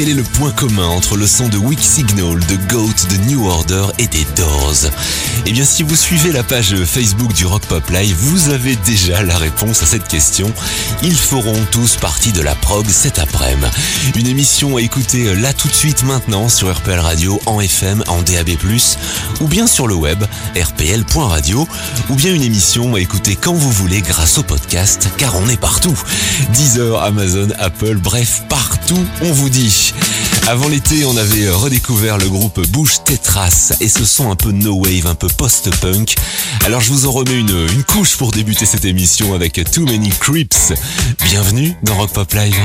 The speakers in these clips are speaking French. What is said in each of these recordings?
quel est le point commun entre le son de Weak Signal, de Goat, de New Order et des Doors? Eh bien, si vous suivez la page Facebook du Rock Pop Live, vous avez déjà la réponse à cette question. Ils feront tous partie de la prog cet après-midi. Une émission à écouter là tout de suite maintenant sur RPL Radio, en FM, en DAB+, ou bien sur le web, rpl.radio, ou bien une émission à écouter quand vous voulez grâce au podcast, car on est partout. Deezer, Amazon, Apple, bref, partout, on vous dit. Avant l'été, on avait redécouvert le groupe Bush Tetras et ce son un peu no wave, un peu post-punk. Alors je vous en remets une, une couche pour débuter cette émission avec Too Many Creeps. Bienvenue dans Rock Pop Live.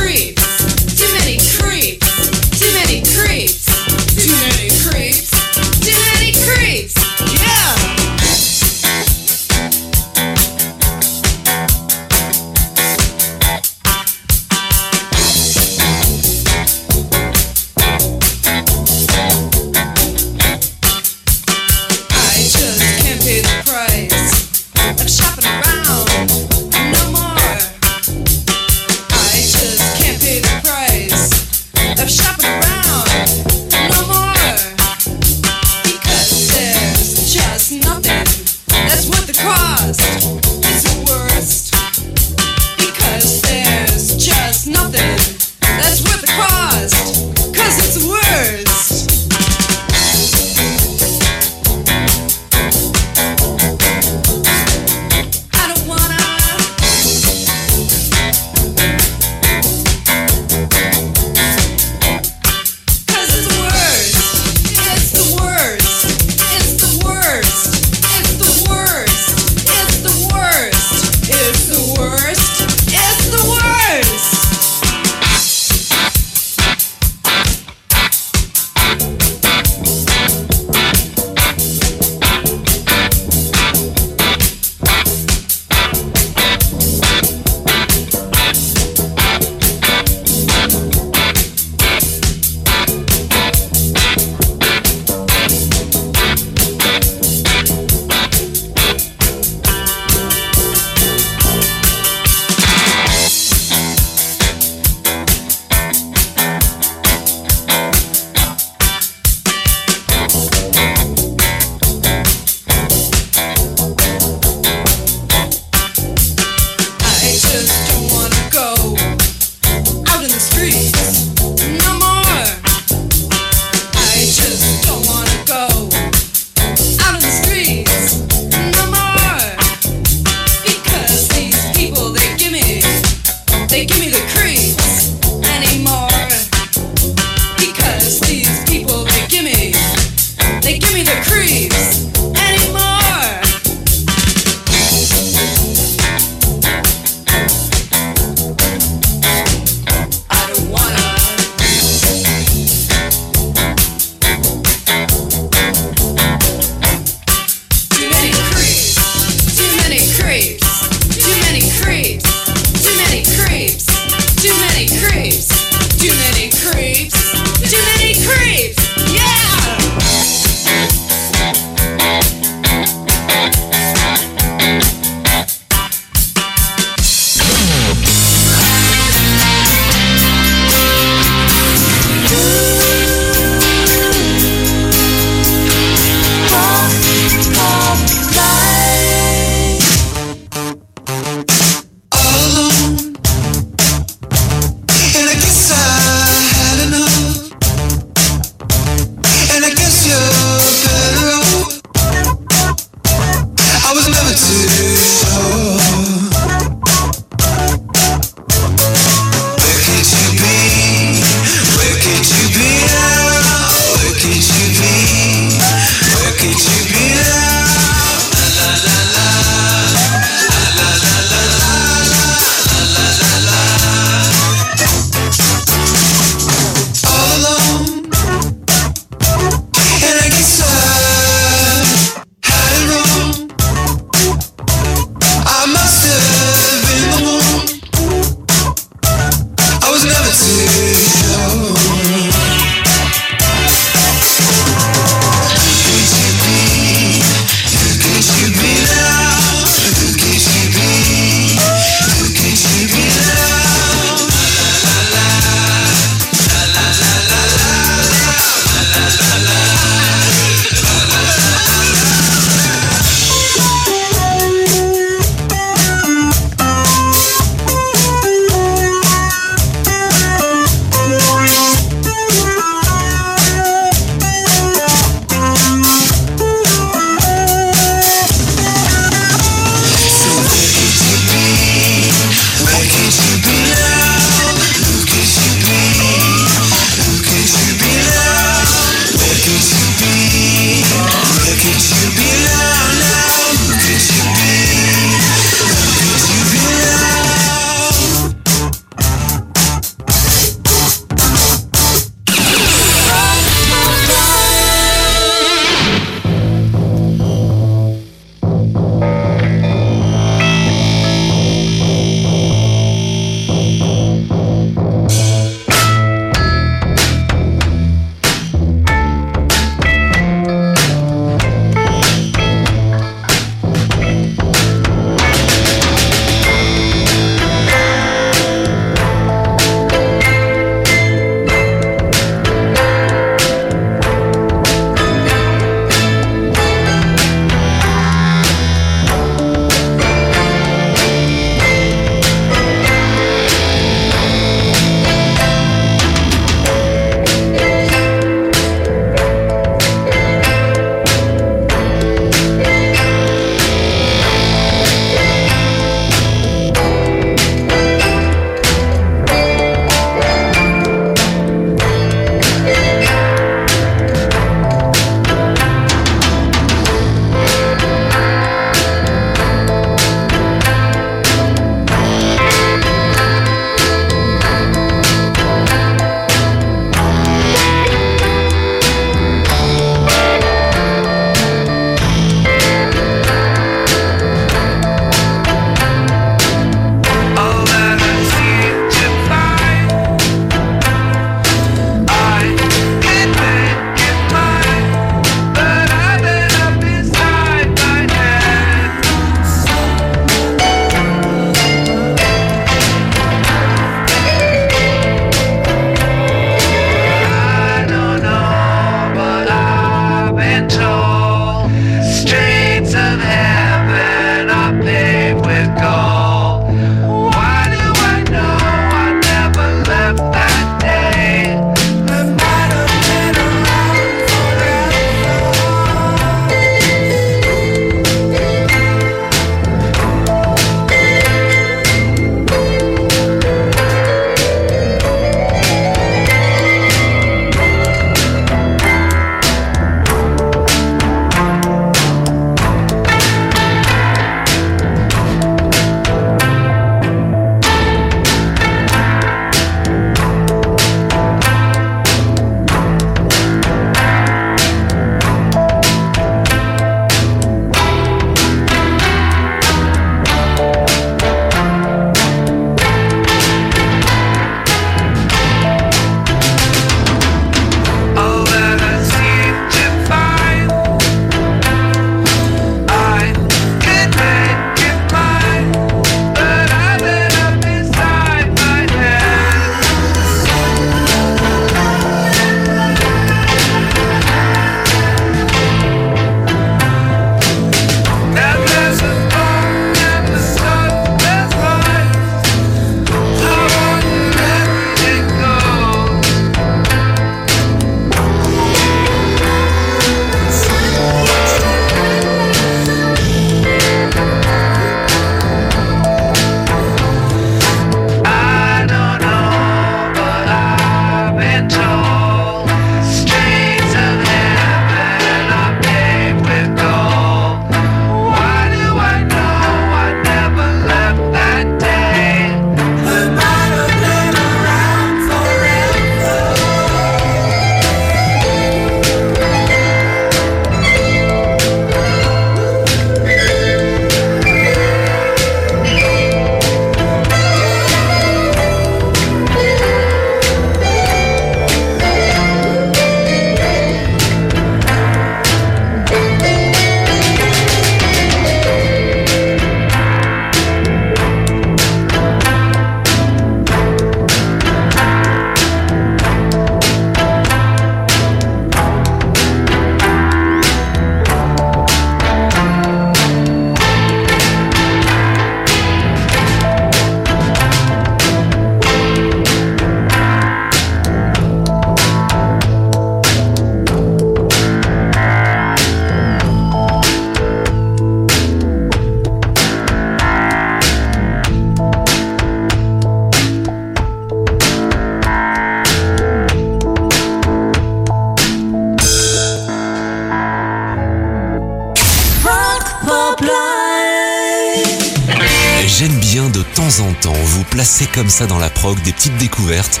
Ça dans la prog des petites découvertes,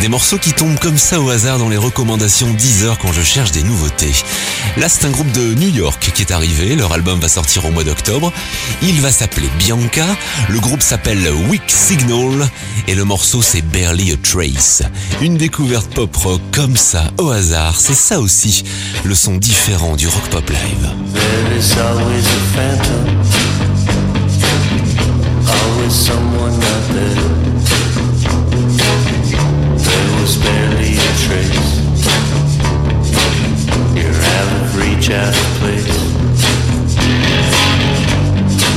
des morceaux qui tombent comme ça au hasard dans les recommandations Deezer quand je cherche des nouveautés. Là c'est un groupe de New York qui est arrivé, leur album va sortir au mois d'octobre, il va s'appeler Bianca, le groupe s'appelle Weak Signal et le morceau c'est Barely a Trace. Une découverte pop rock comme ça au hasard, c'est ça aussi le son différent du rock pop live. always someone out there. Barely a trace. You're out of reach, out of place.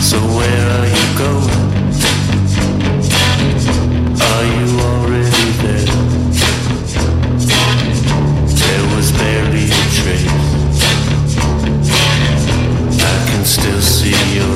So where are you going? Are you already there? There was barely a trace. I can still see your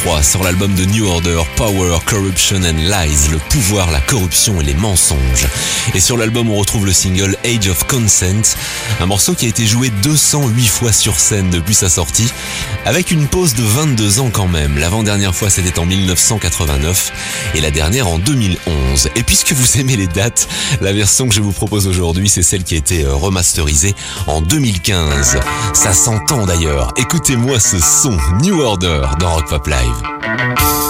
1983, sur l'album de New Order, Power, Corruption and Lies, le pouvoir, la corruption et les mensonges. Et sur l'album, on retrouve le single Age of Consent, un morceau qui a été joué 208 fois sur scène depuis sa sortie, avec une pause de 22 ans quand même. L'avant-dernière fois, c'était en 1989 et la dernière en 2011. Et puisque vous aimez les dates, la version que je vous propose aujourd'hui, c'est celle qui a été euh, remasterisée en 2015. Ça s'entend d'ailleurs. Écoutez-moi ce son New Order dans Rock Pop Live.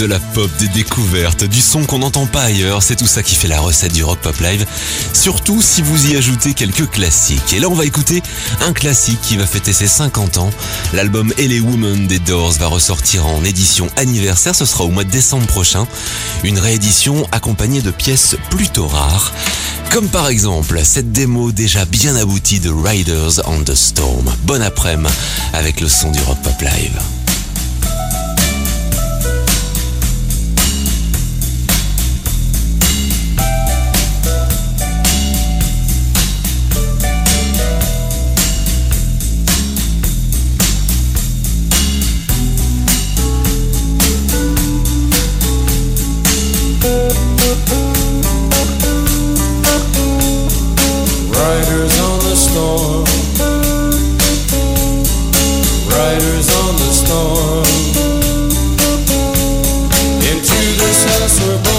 De la pop, des découvertes, du son qu'on n'entend pas ailleurs, c'est tout ça qui fait la recette du Rock Pop Live. Surtout si vous y ajoutez quelques classiques. Et là on va écouter un classique qui va fêter ses 50 ans. L'album LA Woman des Doors va ressortir en édition anniversaire, ce sera au mois de décembre prochain. Une réédition accompagnée de pièces plutôt rares. Comme par exemple cette démo déjà bien aboutie de Riders on the Storm. Bon après-midi avec le son du Rock Pop Live. us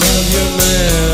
love your man.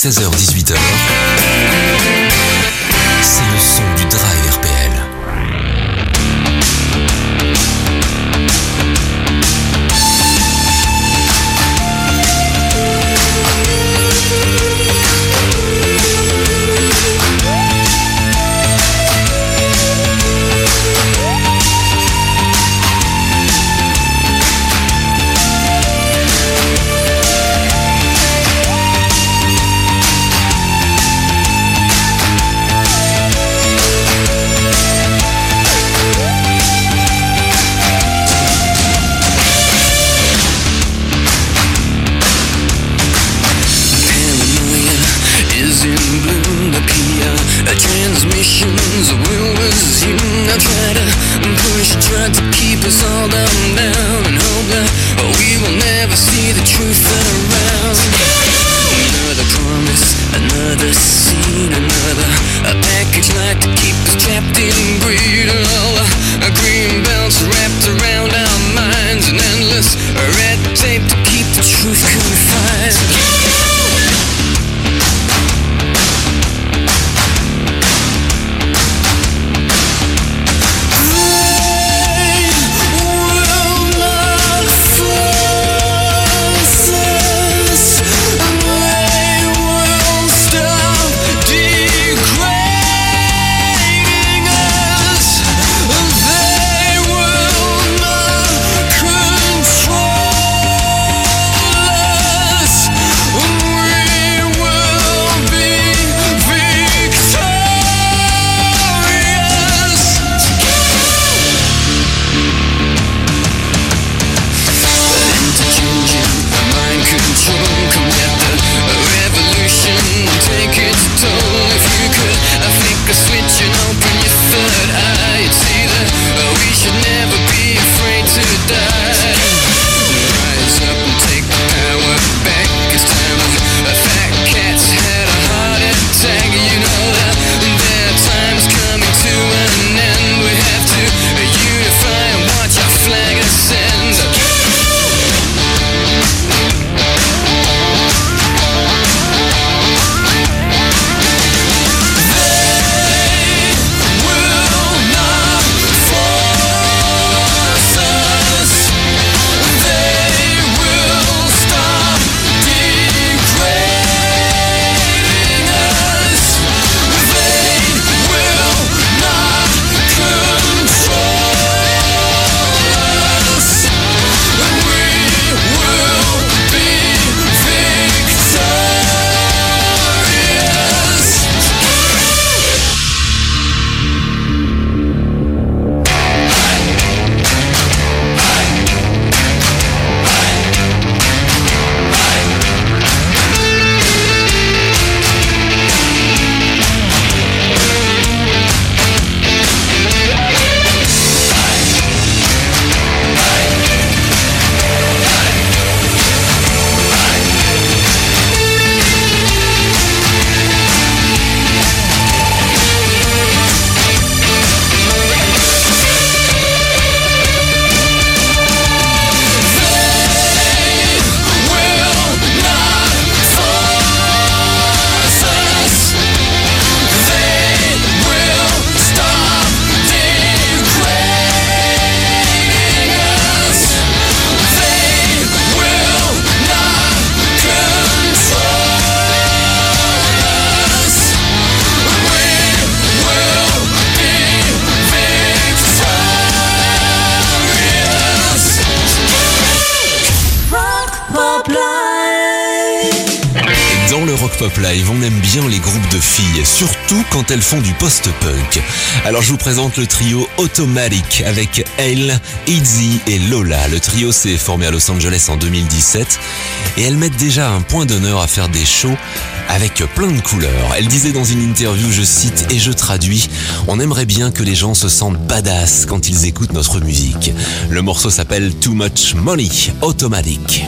16h-18h. surtout quand elles font du post-punk. Alors je vous présente le trio Automatic avec Elle, Izzy et Lola. Le trio s'est formé à Los Angeles en 2017 et elles mettent déjà un point d'honneur à faire des shows avec plein de couleurs. Elle disait dans une interview, je cite et je traduis, on aimerait bien que les gens se sentent badass quand ils écoutent notre musique. Le morceau s'appelle Too Much Money Automatic.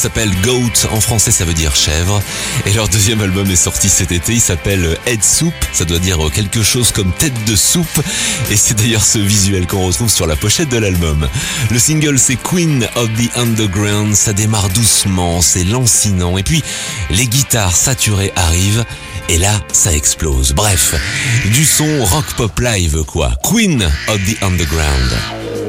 S'appelle Goat, en français ça veut dire chèvre. Et leur deuxième album est sorti cet été, il s'appelle Head Soup, ça doit dire quelque chose comme tête de soupe. Et c'est d'ailleurs ce visuel qu'on retrouve sur la pochette de l'album. Le single c'est Queen of the Underground, ça démarre doucement, c'est lancinant. Et puis les guitares saturées arrivent. Et là, ça explose. Bref, du son rock pop live quoi. Queen of the Underground.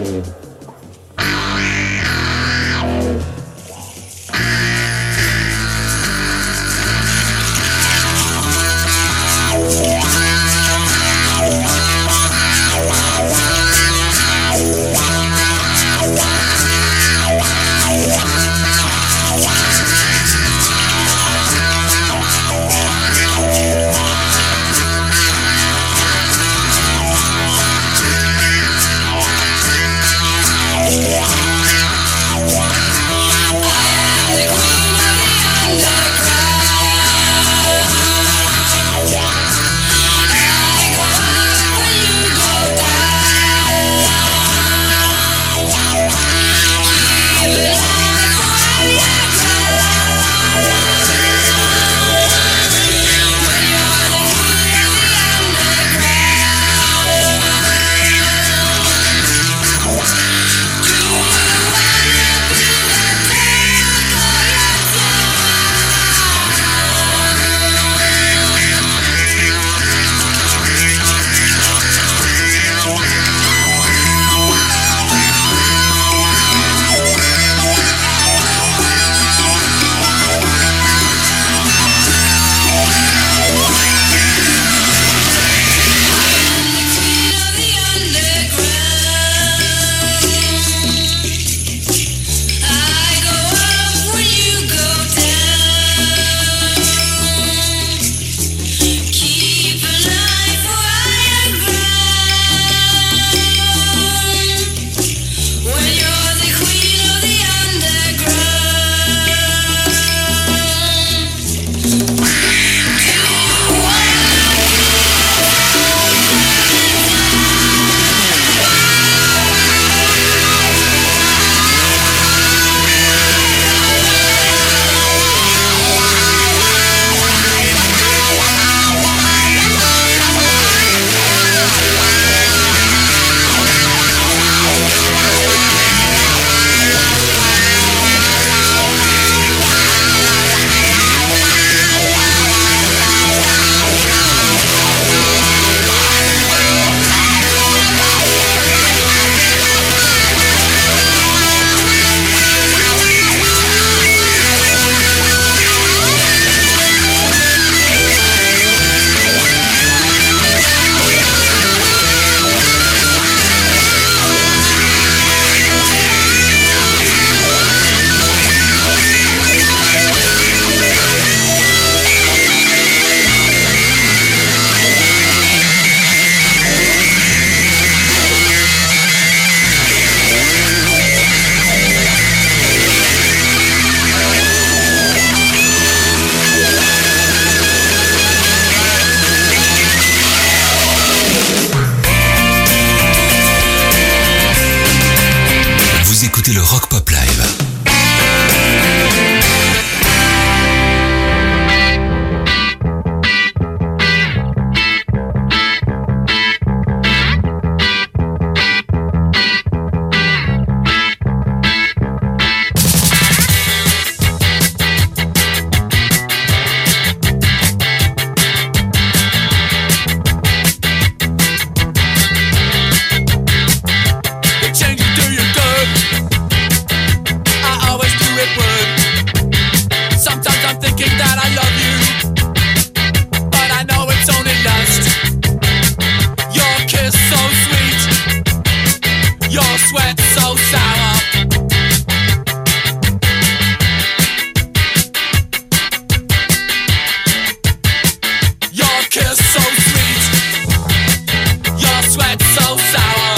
So sour.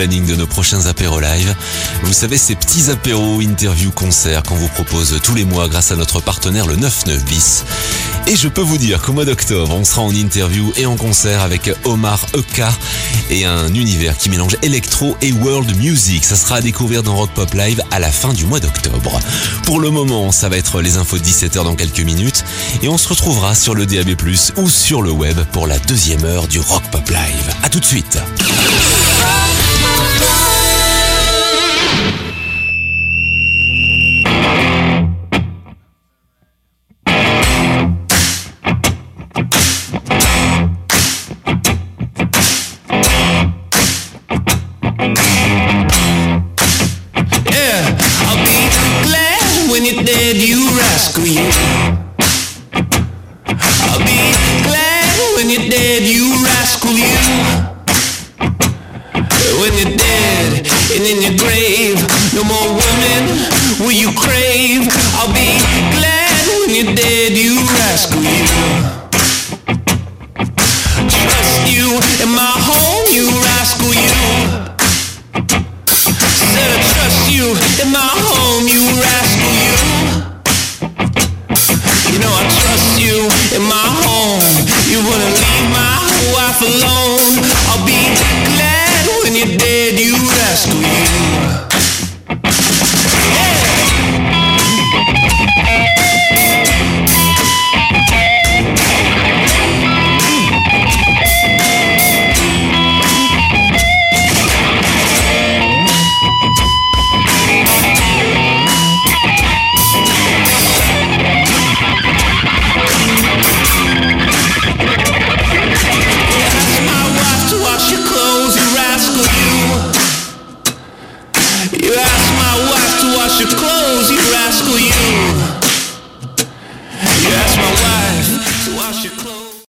Planning de nos prochains apéros live. Vous savez, ces petits apéros, interviews, concerts qu'on vous propose tous les mois grâce à notre partenaire le 99 bis. Et je peux vous dire qu'au mois d'octobre, on sera en interview et en concert avec Omar Eka et un univers qui mélange électro et world music. Ça sera à découvrir dans Rock Pop Live à la fin du mois d'octobre. Pour le moment, ça va être les infos de 17h dans quelques minutes et on se retrouvera sur le DAB+, ou sur le web pour la deuxième heure du Rock Pop Live. À tout de suite.